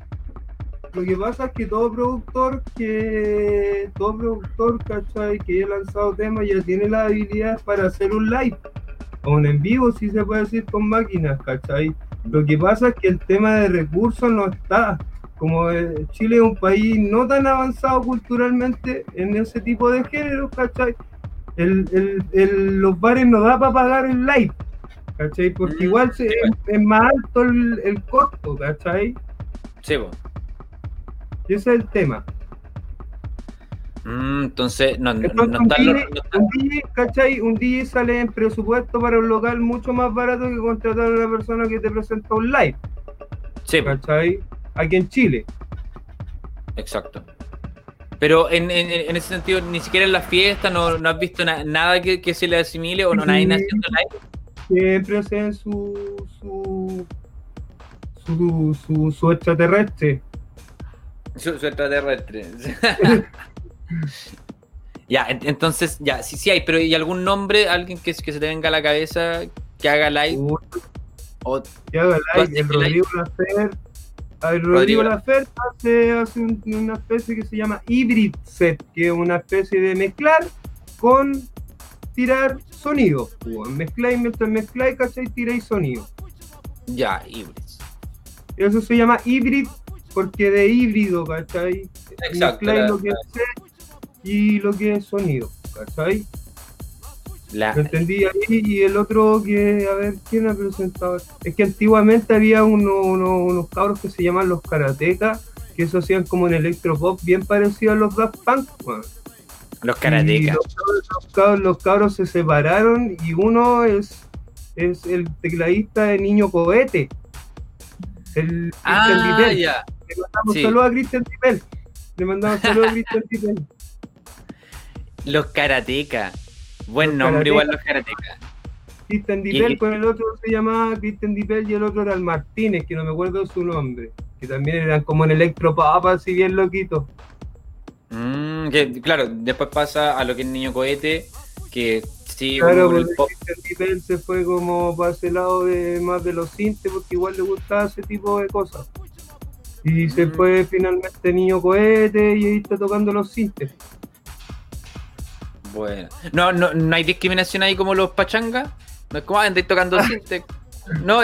Lo que pasa es que todo productor que todo productor, ¿cachai? Que haya lanzado temas ya tiene la habilidad para hacer un live o un en vivo, si se puede decir, con máquinas, ¿cachai? Lo que pasa es que el tema de recursos no está como Chile es un país no tan avanzado culturalmente en ese tipo de géneros, ¿cachai? El, el, los bares no da para pagar el live, ¿cachai? Porque mm, igual es, más alto el, costo, ¿cachai? Sí, vos. Y ese es el tema. Mm, entonces, no, no, un, DJ, ¿cachai? Un DJ sale en presupuesto para un local mucho más barato que contratar a una persona que te presenta un live. Sí. ¿Cachai? Aquí en Chile. Exacto. Pero en, ese sentido, ni siquiera en las fiestas no, no has visto nada que, se le asimile o no nadie haciendo live. Siempre hacen su su, su, su, extraterrestre. Su, extraterrestre. ya, entonces, ya, sí, sí hay, pero ¿y algún nombre, alguien que, que se te venga a la cabeza que haga live? o, que haga live, el Rodrigo Lacer a ver, Rodrigo, Lafer hace, hace una especie que se llama hybrid set, que es una especie de mezclar con tirar sonido. Mezcláis mientras mezcláis, ¿cachai? Tiráis sonido. Ya, hybrid. Eso se llama hybrid porque de híbrido, ¿cachai? Exacto. Mezcláis lo que es set y lo que es sonido, ¿cachai? La... Lo entendí ahí y el otro que, a ver, ¿quién ha presentado? Es que antiguamente había unos cabros que se llaman los karatecas, que eso hacían como en electropop, bien parecido a los Daft Punk. Los karatecas. Los, cabros, se separaron y uno es, es el tecladista de Niño Cohete. El ah, ya. Le mandamos solo a Christian Dipel. Le mandamos solo a Christian Dipel. Los karatecas. Buen nombre, igual los karatecas. Christian Dipel con el otro se llamaba Christian Dipel y el otro era el Martínez, que no me acuerdo su nombre. Que también eran como en electropapa, así bien loquitos. Mm, que, claro, después pasa a lo que es Niño Cohete, que sí, claro, porque Christian Dipel se fue como para ese lado de más de los cintes, porque igual le gustaba ese tipo de cosas. Y se mm. fue finalmente Niño Cohete y ahí está tocando los cintes. Bueno. No, no, no hay discriminación ahí como los pachangas. No es como, ah, andáis tocando ah. No,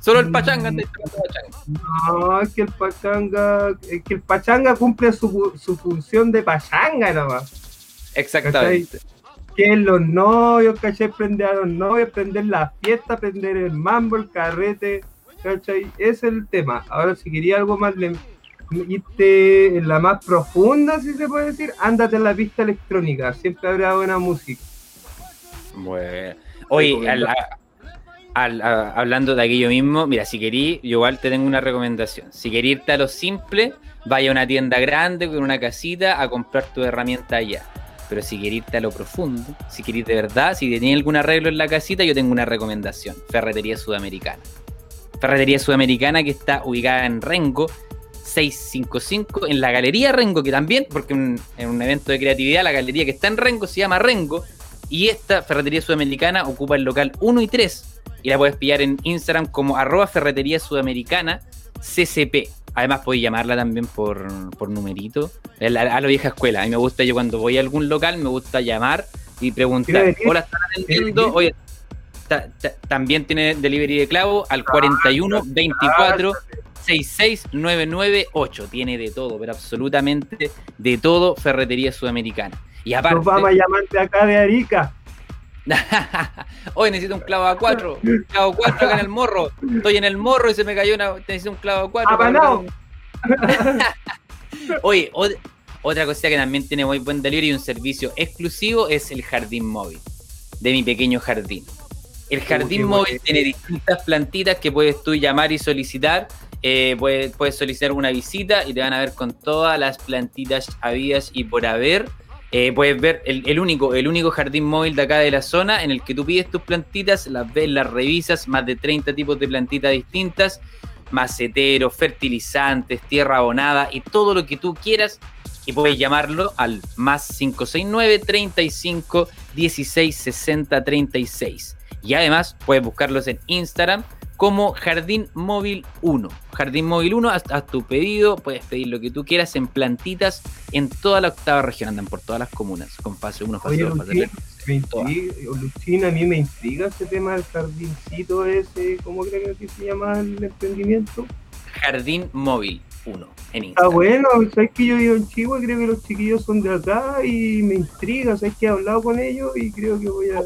solo el pachanga andáis tocando pachanga. No, es que el pachanga, es que el pachanga cumple su, su función de pachanga nomás. Exactamente. Que los novios, ¿cachai? Prender a los novios, prender la fiesta, prender el mambo, el carrete, ¿cachai? Ese es el tema. Ahora, si quería algo más, irte en la más profunda, si se puede decir, ándate en la pista electrónica, siempre habrá buena música. Bueno, oye, hablando de aquello mismo, mira, si querís, yo igual te tengo una recomendación. Si querés irte a lo simple, vaya a una tienda grande con una casita a comprar tu herramienta allá. Pero si querés irte a lo profundo, si querés de verdad, si tenés algún arreglo en la casita, yo tengo una recomendación. Ferretería Sudamericana. Ferretería Sudamericana que está ubicada en Rengo, 655 en la Galería Rengo, que también, porque en un evento de creatividad, la galería que está en Rengo se llama Rengo, Y esta ferretería sudamericana ocupa el local 1 y 3 y la puedes pillar en Instagram como arroba ferretería sudamericana CCP. Además, puedes llamarla también por, por numerito. A la, vieja escuela. A mí me gusta, yo cuando voy a algún local, me gusta llamar y preguntar: Hola, ¿están atendiendo? Oye, también tiene delivery de clavo al 41 24 66998. Tiene de todo, pero absolutamente de todo Ferretería Sudamericana. Y aparte. Nos vamos a llamarte acá de Arica. Hoy necesito un clavo a 4. Clavo 4 acá en el morro. Estoy en el morro y se me cayó una. Necesito un clavo a 4. Oye, otra cosa que también tiene muy buen delivery y un servicio exclusivo es el jardín móvil de mi pequeño jardín. El jardín móvil tiene distintas plantitas que puedes tú llamar y solicitar. Eh, puedes, solicitar una visita y te van a ver con todas las plantitas habidas y por haber eh, puedes ver el, único, el único jardín móvil de acá de la zona en el que tú pides tus plantitas, las ves, las revisas, más de 30 tipos de plantitas distintas, maceteros, fertilizantes, tierra abonada y todo lo que tú quieras. Y puedes llamarlo al más 569 35 16 60 36. Y además puedes buscarlos en Instagram como Jardín Móvil 1. Jardín Móvil 1, haz, tu pedido, puedes pedir lo que tú quieras en plantitas en toda la octava región, andan por todas las comunas, con fase 1, fase 2, fase 3. Lucina, a mí me intriga ese tema del jardincito ese, ¿cómo creo que se llama el emprendimiento? Jardín Móvil 1 en Instagram. Ah, bueno, sabes que yo vivo en Chihuahua, creo que los chiquillos son de acá y me intriga, sabes que he hablado con ellos y creo que voy a...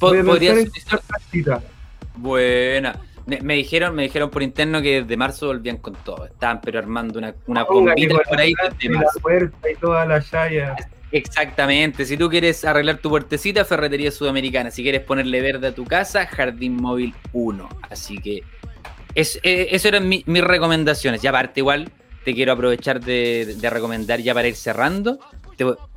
Voy a Buena. Me, dijeron, me dijeron por interno que desde marzo volvían con todo. Estaban pero armando una, una bombita por ahí desde La puerta y toda la. Exactamente. Si tú quieres arreglar tu puertecita, Ferretería Sudamericana. Si quieres ponerle verde a tu casa, Jardín Móvil 1. Así que es, eh, eso eran mis recomendaciones. Y aparte, igual, te quiero aprovechar de, de recomendar ya para ir cerrando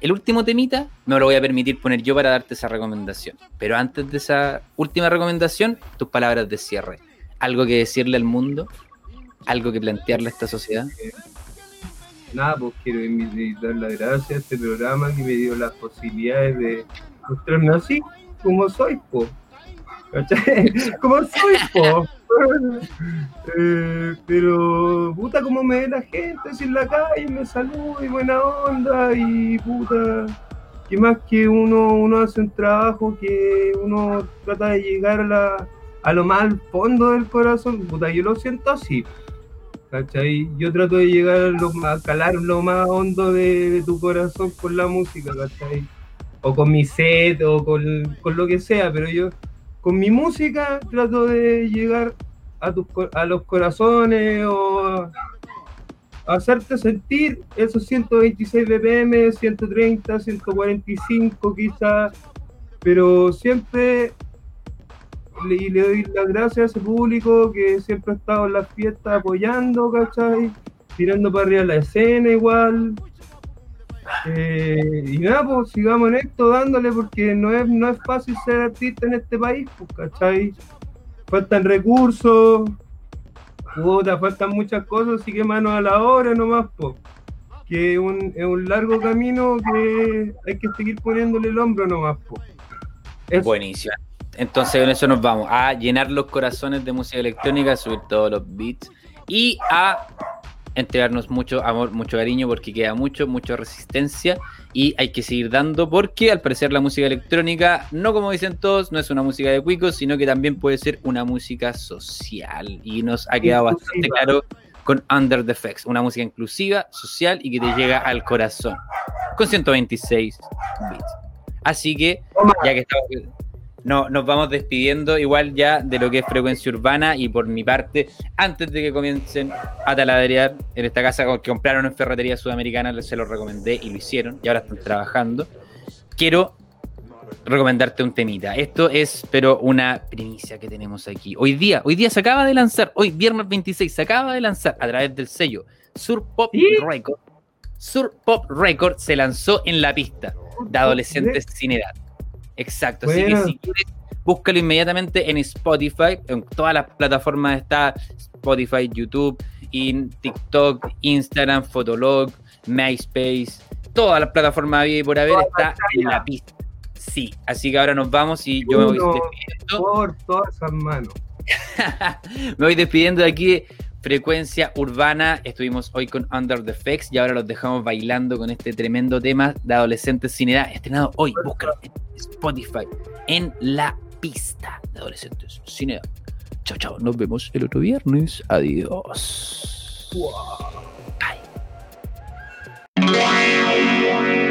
el último temita me lo voy a permitir poner yo para darte esa recomendación. Pero antes de esa última recomendación, tus palabras de cierre. ¿Algo que decirle al mundo? ¿Algo que plantearle a esta sociedad? Nada, pues quiero dar las gracias a este programa que me dio las posibilidades de mostrarme así, como soy, pues. Como soy, po. Eh, pero, puta, como me ve la gente así en la calle, me saluda y buena onda, y puta, que más que uno, uno hace un trabajo que uno trata de llegar a, la, a lo más fondo del corazón, puta, yo lo siento así. ¿Cachai? Yo trato de llegar lo, a calar lo más hondo de, tu corazón con la música, ¿cachai? O con mi set, o con, con lo que sea, pero yo con mi música trato de llegar a, tus, a los corazones o hacerte sentir esos 126 BPM, 130, 145 quizás, pero siempre le, le doy las gracias a ese público que siempre ha estado en las fiestas apoyando, ¿cachai? Tirando para arriba la escena igual, eh, y nada, pues sigamos en esto dándole porque no es, no es fácil ser artista en este país, pues, ¿cachai? Faltan recursos, puta, faltan muchas cosas, así que manos a la obra nomás, pues. Que es un, es un largo camino que hay que seguir poniéndole el hombro nomás, pues. Buenísimo. Entonces con eso nos vamos a llenar los corazones de música electrónica, subir todos los beats y a entregarnos mucho amor, mucho cariño, porque queda mucho, mucha resistencia y hay que seguir dando, porque al parecer la música electrónica, no como dicen todos, no es una música de cuicos, sino que también puede ser una música social. Y nos ha quedado bastante claro con Under the Effects, una música inclusiva, social y que te llega al corazón, con 126 bits. Así que, ya que estamos no, nos vamos despidiendo igual ya de lo que es frecuencia urbana y por mi parte, antes de que comiencen a taladrear en esta casa que compraron en Ferretería Sudamericana, se lo recomendé y lo hicieron y ahora están trabajando. Quiero recomendarte un temita. Esto es, pero una primicia que tenemos aquí. Hoy día, hoy día se acaba de lanzar, hoy viernes 26, se acaba de lanzar a través del sello Sur Pop Record. Sur Pop Record se lanzó en la pista de adolescentes sin edad. Exacto, así que si quieres, búscalo inmediatamente en Spotify, en todas las plataformas está Spotify, YouTube, in TikTok, Instagram, Fotolog, MySpace, todas las plataformas por haber está en la pista. Sí, así que ahora nos vamos y yo me voy despidiendo. Por todas esas manos. me voy despidiendo de aquí. Frecuencia Urbana. Estuvimos hoy con Under the Facts y ahora los dejamos bailando con este tremendo tema de Adolescentes sin Edad, estrenado hoy. Búscalo en Spotify, en la pista de Adolescentes sin Edad. Chao, chao. Nos vemos el otro viernes. Adiós. Wow. Bye.